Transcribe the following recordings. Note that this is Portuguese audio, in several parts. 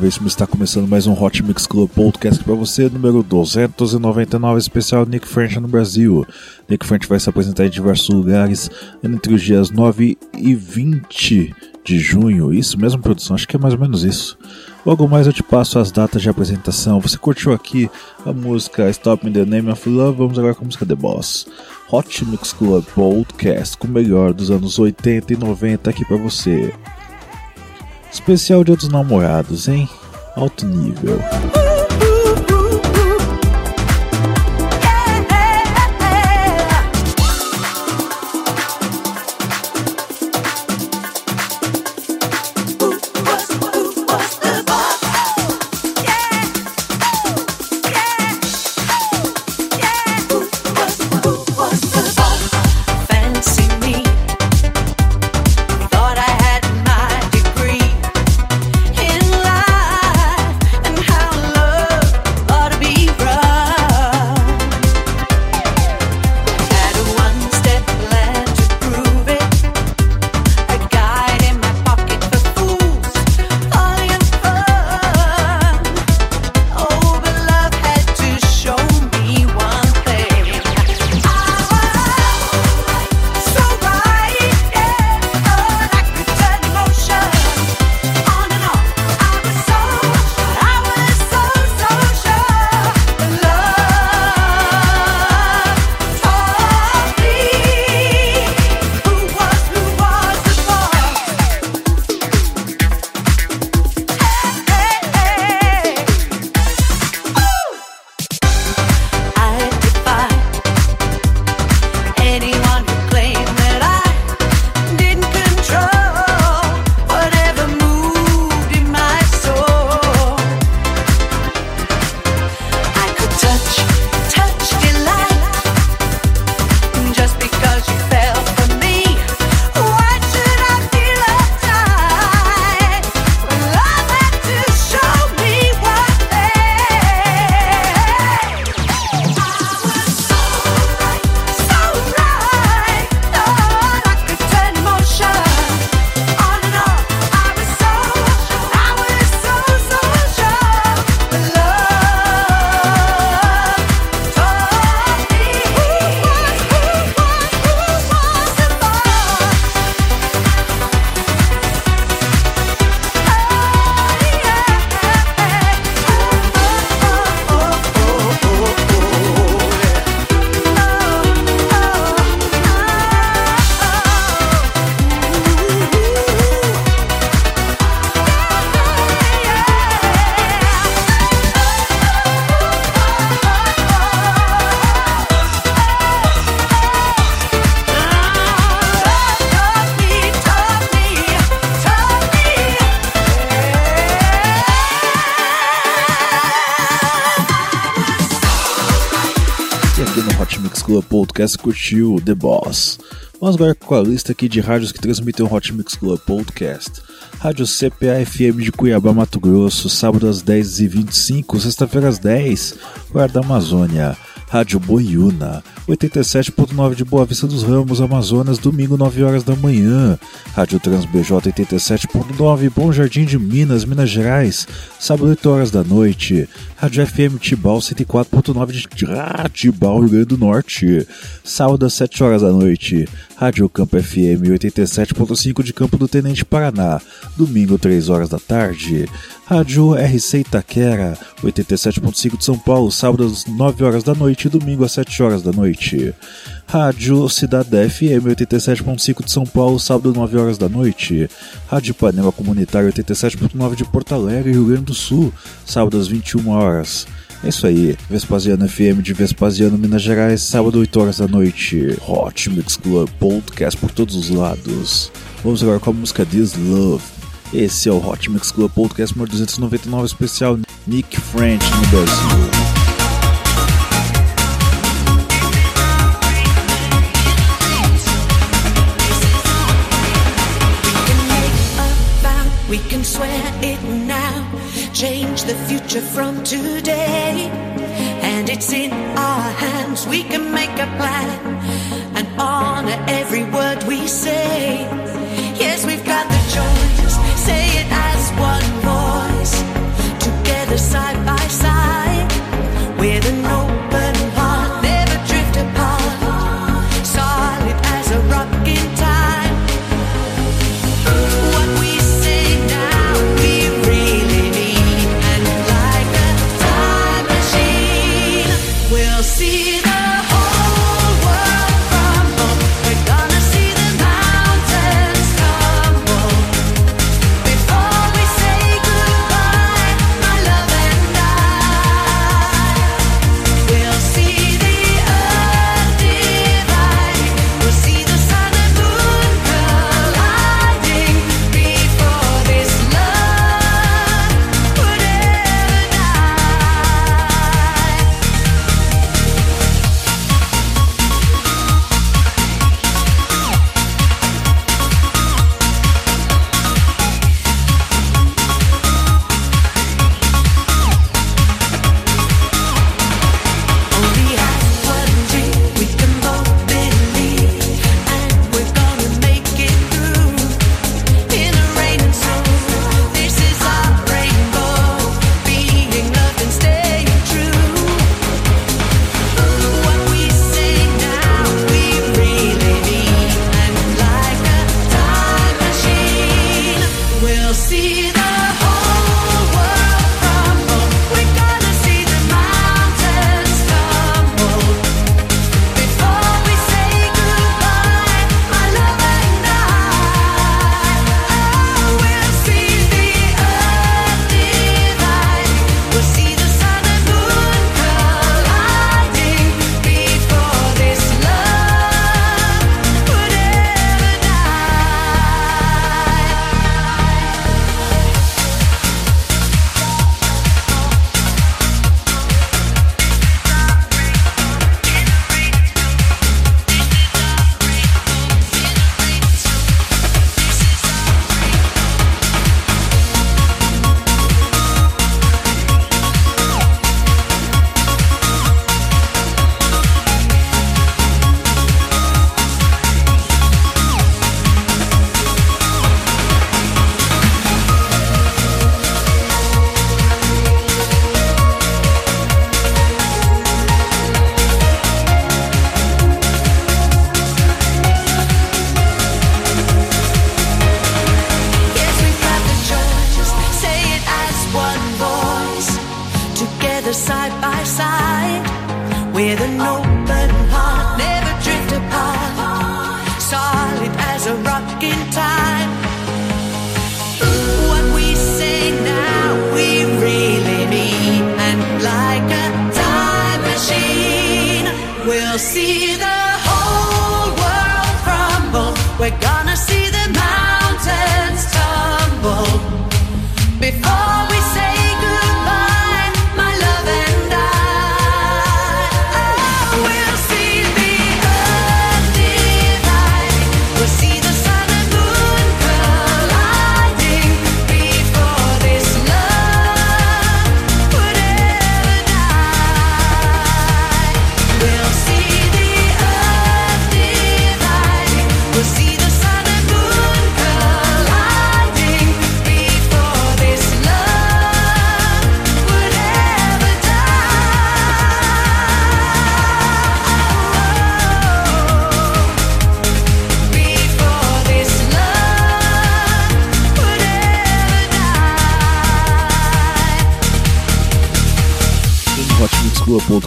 vez, está começando mais um Hot Mix Club Podcast para você, número 299, especial Nick French no Brasil. Nick French vai se apresentar em diversos lugares entre os dias 9 e 20 de junho. Isso mesmo, produção? Acho que é mais ou menos isso. Logo mais eu te passo as datas de apresentação. Você curtiu aqui a música Stop in the Name of Love? Vamos agora com a música The Boss. Hot Mix Club Podcast com o melhor dos anos 80 e 90 aqui para você. Especial Dia dos Namorados, hein? Alto nível. Podcast curtiu The Boss. Vamos agora com a lista aqui de rádios que transmitem o Hot Mix Club Podcast. Rádio CPA FM de Cuiabá, Mato Grosso, sábado às 10h25, sexta-feira às 10 horário da Amazônia. Rádio Boiúna, 87.9 de Boa Vista dos Ramos, Amazonas, domingo 9 horas da manhã. Rádio Trans BJ 87.9, Bom Jardim de Minas, Minas Gerais, sábado 8 horas da noite. Rádio FM Tibau 104.9 de ah, Tibau, Rio Grande do Norte, sábado às 7 horas da noite. Rádio Campo FM 87.5 de Campo do Tenente Paraná, domingo 3 horas da tarde. Rádio RC Itaquera 87.5 de São Paulo, sábado às 9 horas da noite e domingo às 7 horas da noite. Rádio Cidade FM 87.5 de São Paulo, sábado às 9 horas da noite. Rádio Panela Comunitária 87.9 de Porto Alegre, Rio Grande do Sul, sábado às 21 horas. É isso aí, Vespasiano FM de Vespasiano, Minas Gerais, sábado 8 horas da noite. Hot Mix Club Podcast por todos os lados. Vamos agora com a música This Love. Esse é o Hot Mix Club Podcast número 299 especial Nick French no Brasil. Change the future from today. And it's in our hands, we can make a plan and honor every word we say.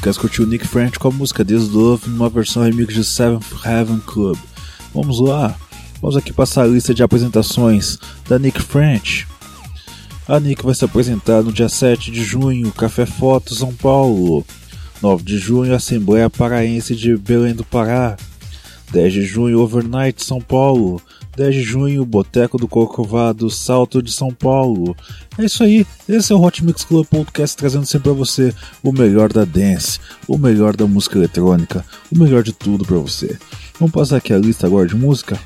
Podcast curtiu Nick French com a música This Love numa versão remix de Seventh Heaven Club. Vamos lá, vamos aqui passar a lista de apresentações da Nick French. A Nick vai se apresentar no dia 7 de junho, Café Foto, São Paulo. 9 de junho, Assembleia Paraense de Belém do Pará. 10 de junho, Overnight, São Paulo. 10 de junho, Boteco do Corcovado, Salto de São Paulo. É isso aí, esse é o Hot Mix Club Podcast trazendo sempre para você o melhor da dance, o melhor da música eletrônica, o melhor de tudo para você. Vamos passar aqui a lista agora de música?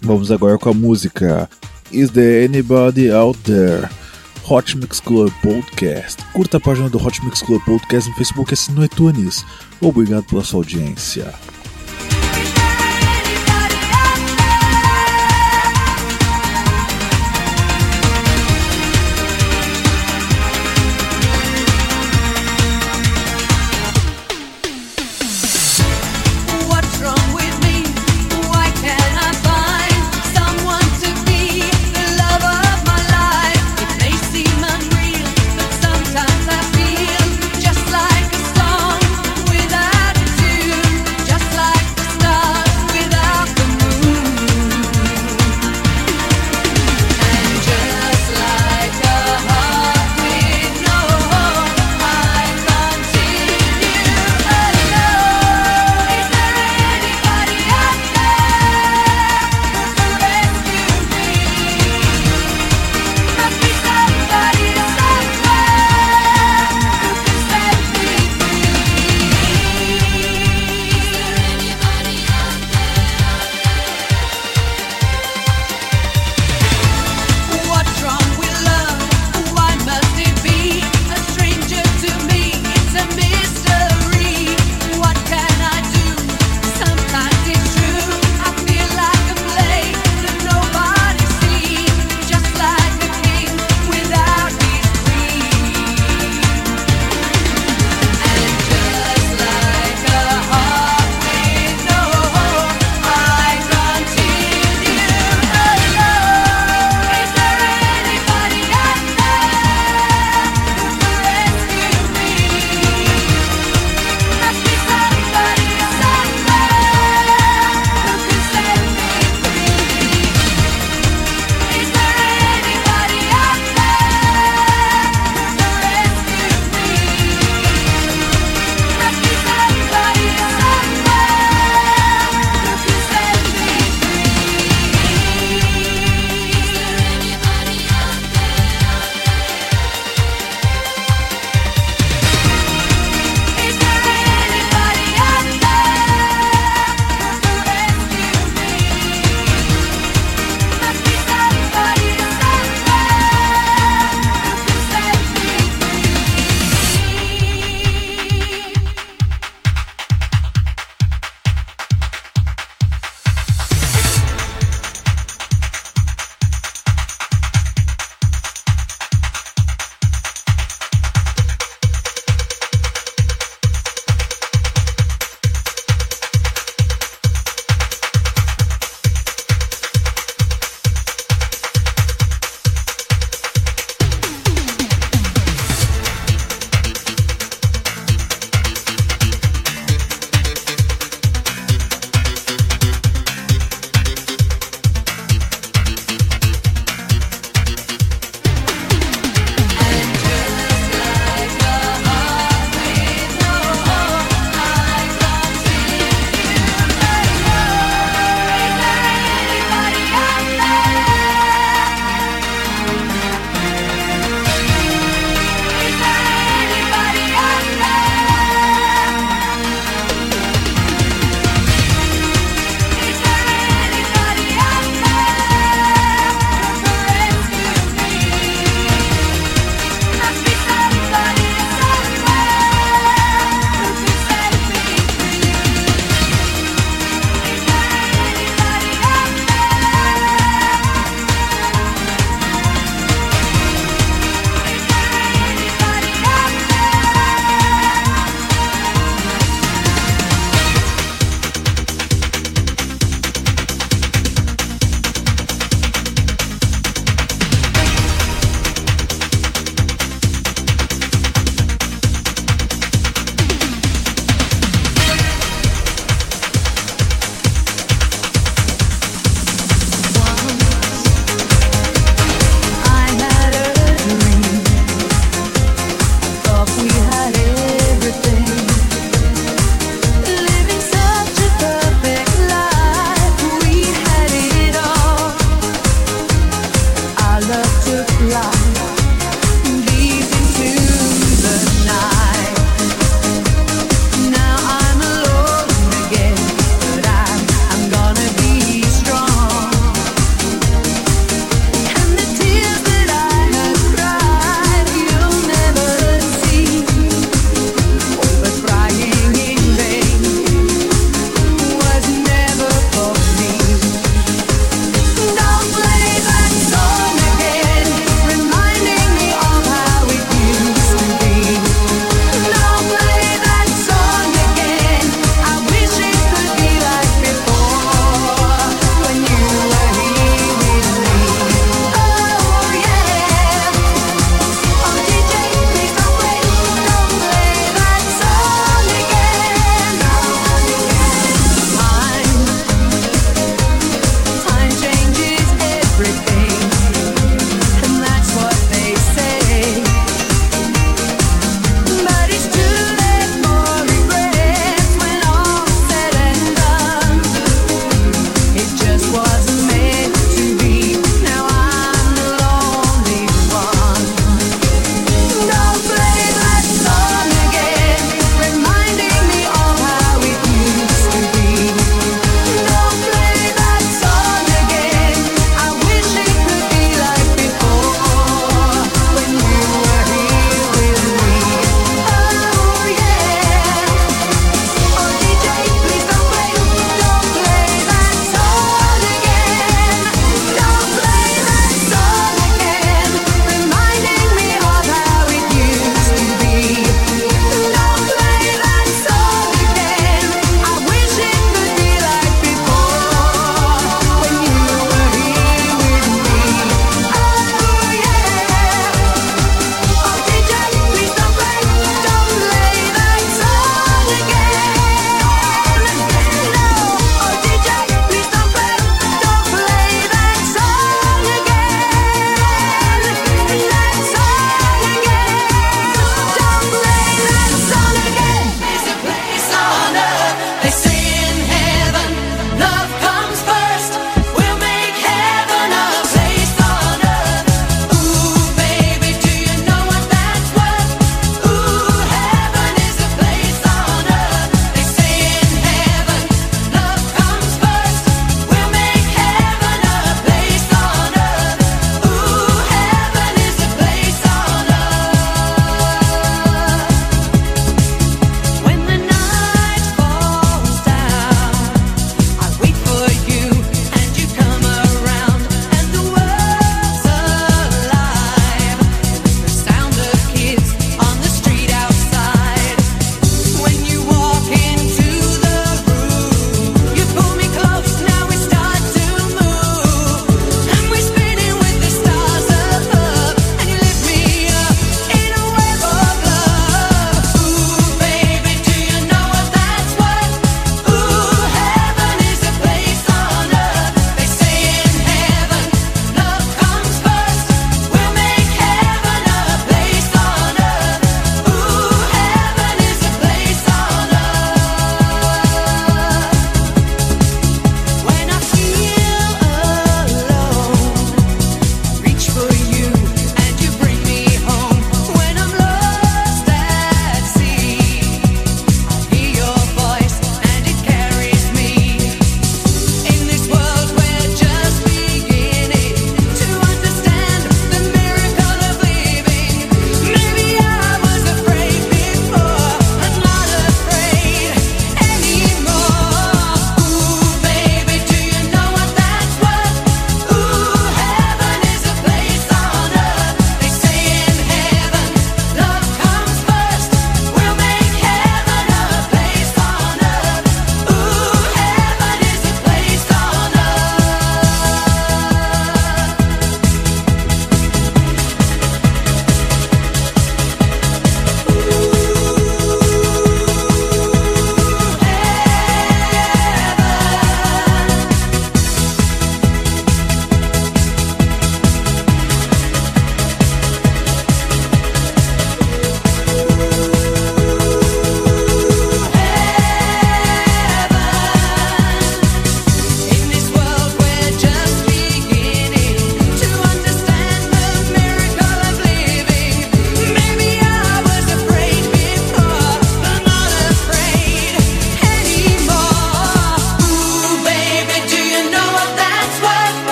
Vamos agora com a música Is There Anybody Out There? Hot Mix Club Podcast. Curta a página do Hot Mix Club Podcast no Facebook e assine no iTunes. Obrigado pela sua audiência.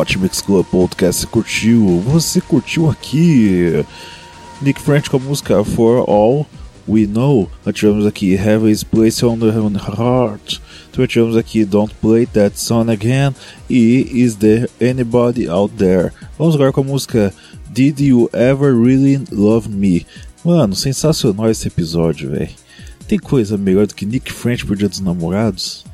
Hot Mix Club Podcast você curtiu? Você curtiu aqui? Nick French com a música For All We Know. Nós tivemos aqui Have His Place on the Heart. Nós tivemos aqui Don't Play That Song Again. E Is There Anybody Out There? Vamos agora com a música Did You Ever Really Love Me? Mano, sensacional esse episódio, velho. Tem coisa melhor do que Nick French por Dia dos Namorados?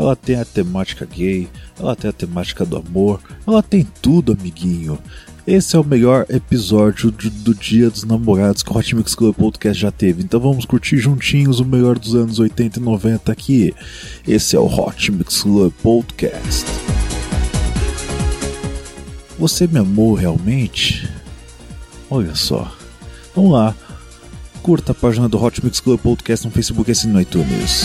Ela tem a temática gay, ela tem a temática do amor, ela tem tudo, amiguinho. Esse é o melhor episódio do, do Dia dos Namorados que o Hot Mix Club Podcast já teve. Então vamos curtir juntinhos o melhor dos anos 80 e 90 aqui. Esse é o Hot Mix Club Podcast. Você me amou realmente? Olha só. Vamos lá. Curta a página do Hot Mix Club Podcast no Facebook e no iTunes.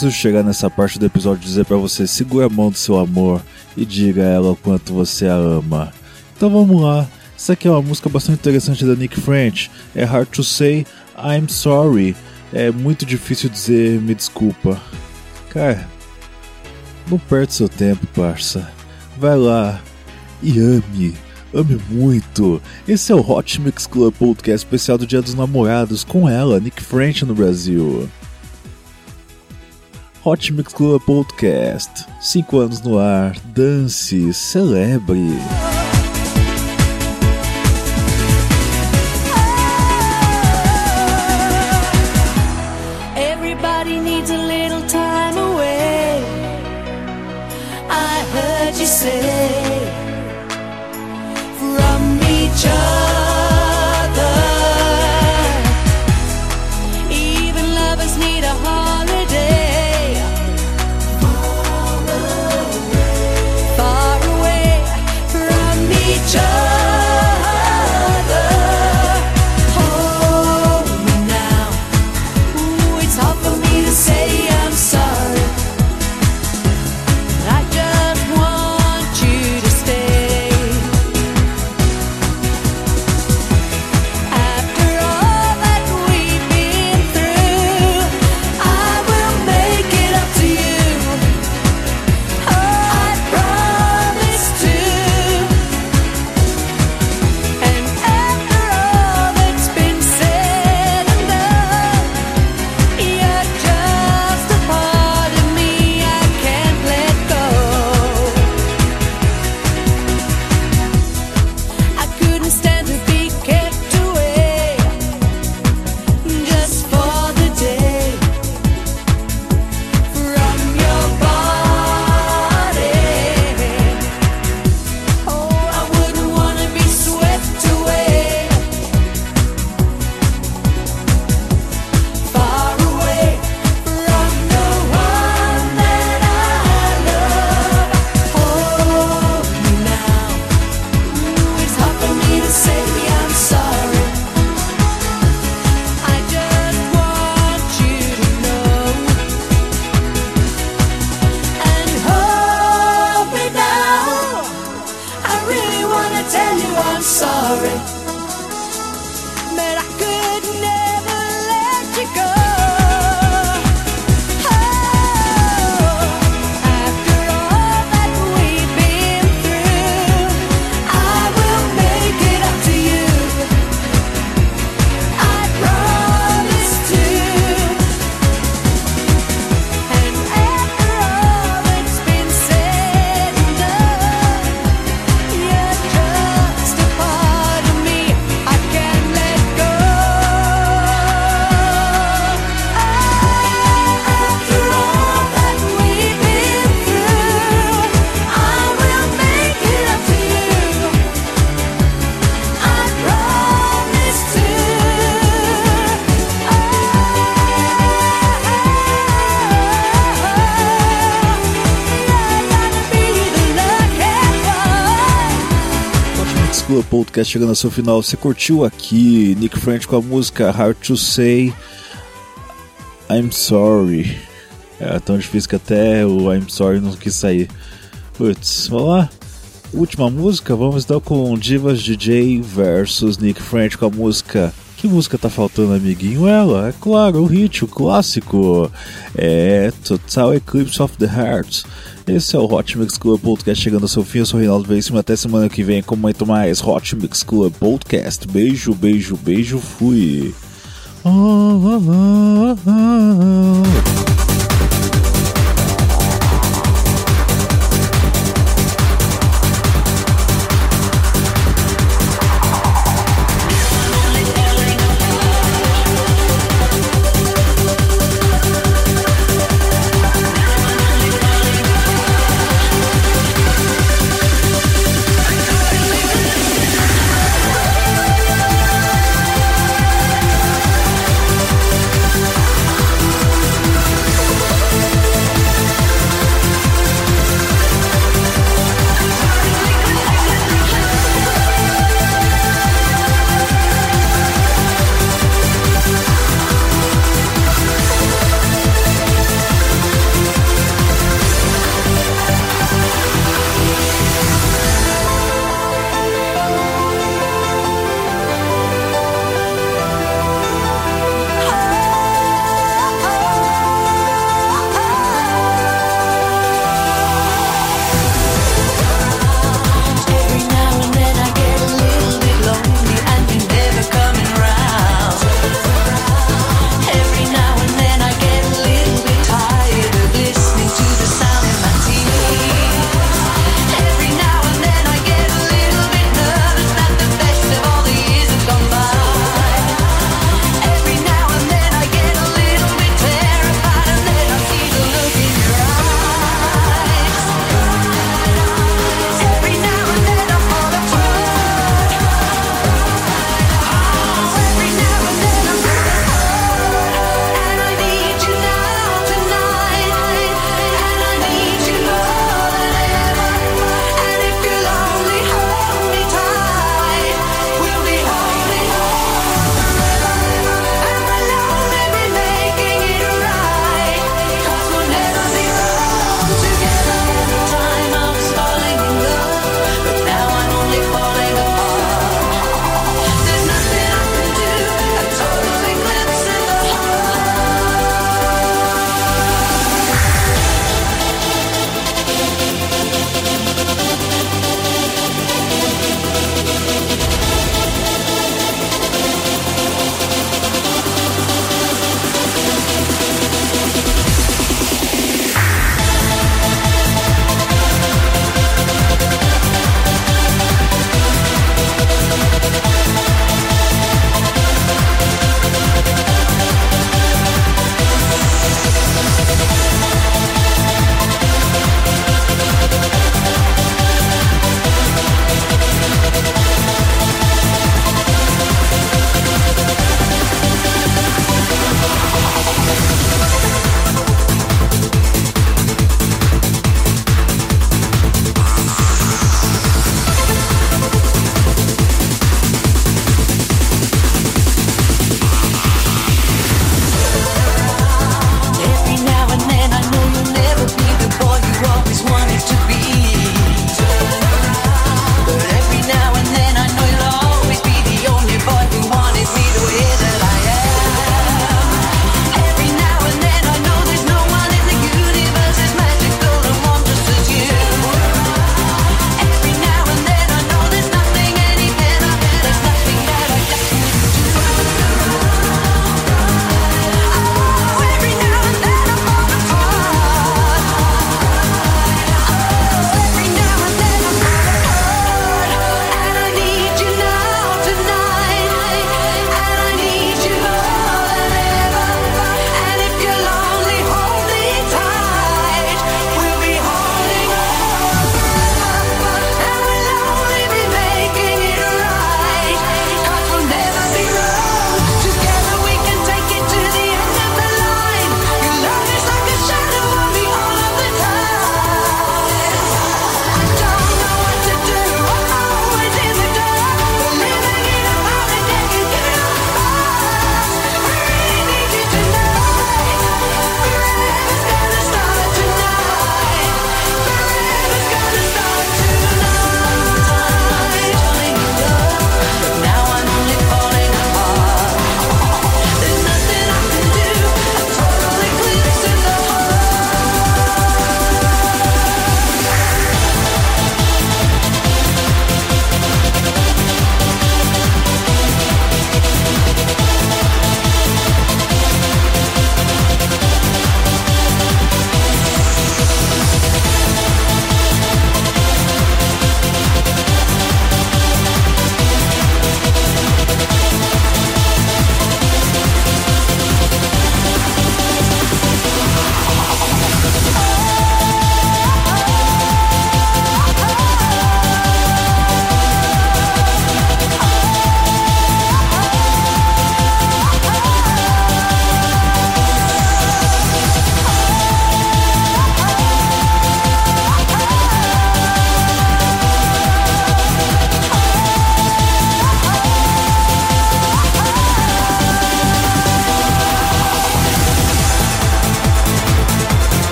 preciso chegar nessa parte do episódio e dizer para você: segure a mão do seu amor e diga a ela o quanto você a ama. Então vamos lá. Essa aqui é uma música bastante interessante da Nick French. É Hard to Say I'm Sorry. É muito difícil dizer me desculpa. Cara, não perde seu tempo, parça. Vai lá e ame. Ame muito! Esse é o Hot Mix Club Podcast especial do Dia dos Namorados com ela, Nick French no Brasil. Hot Mix Club Podcast. Cinco anos no ar, dance, celebre. Podcast chegando ao seu final. Você curtiu aqui Nick French com a música Hard to Say I'm Sorry. É tão difícil que até o I'm Sorry não quis sair. Putz, vamos lá. Última música, vamos então com Divas DJ versus Nick French com a música. Que música tá faltando, amiguinho? Ela, é claro, o hit, o clássico. É Total Eclipse of the Heart. Esse é o Hot Mix Club Podcast chegando ao seu fim. Eu sou o Reinaldo Veríssimo. Até semana que vem com muito mais Hot Mix Club Podcast. Beijo, beijo, beijo. Fui. Oh, oh, oh.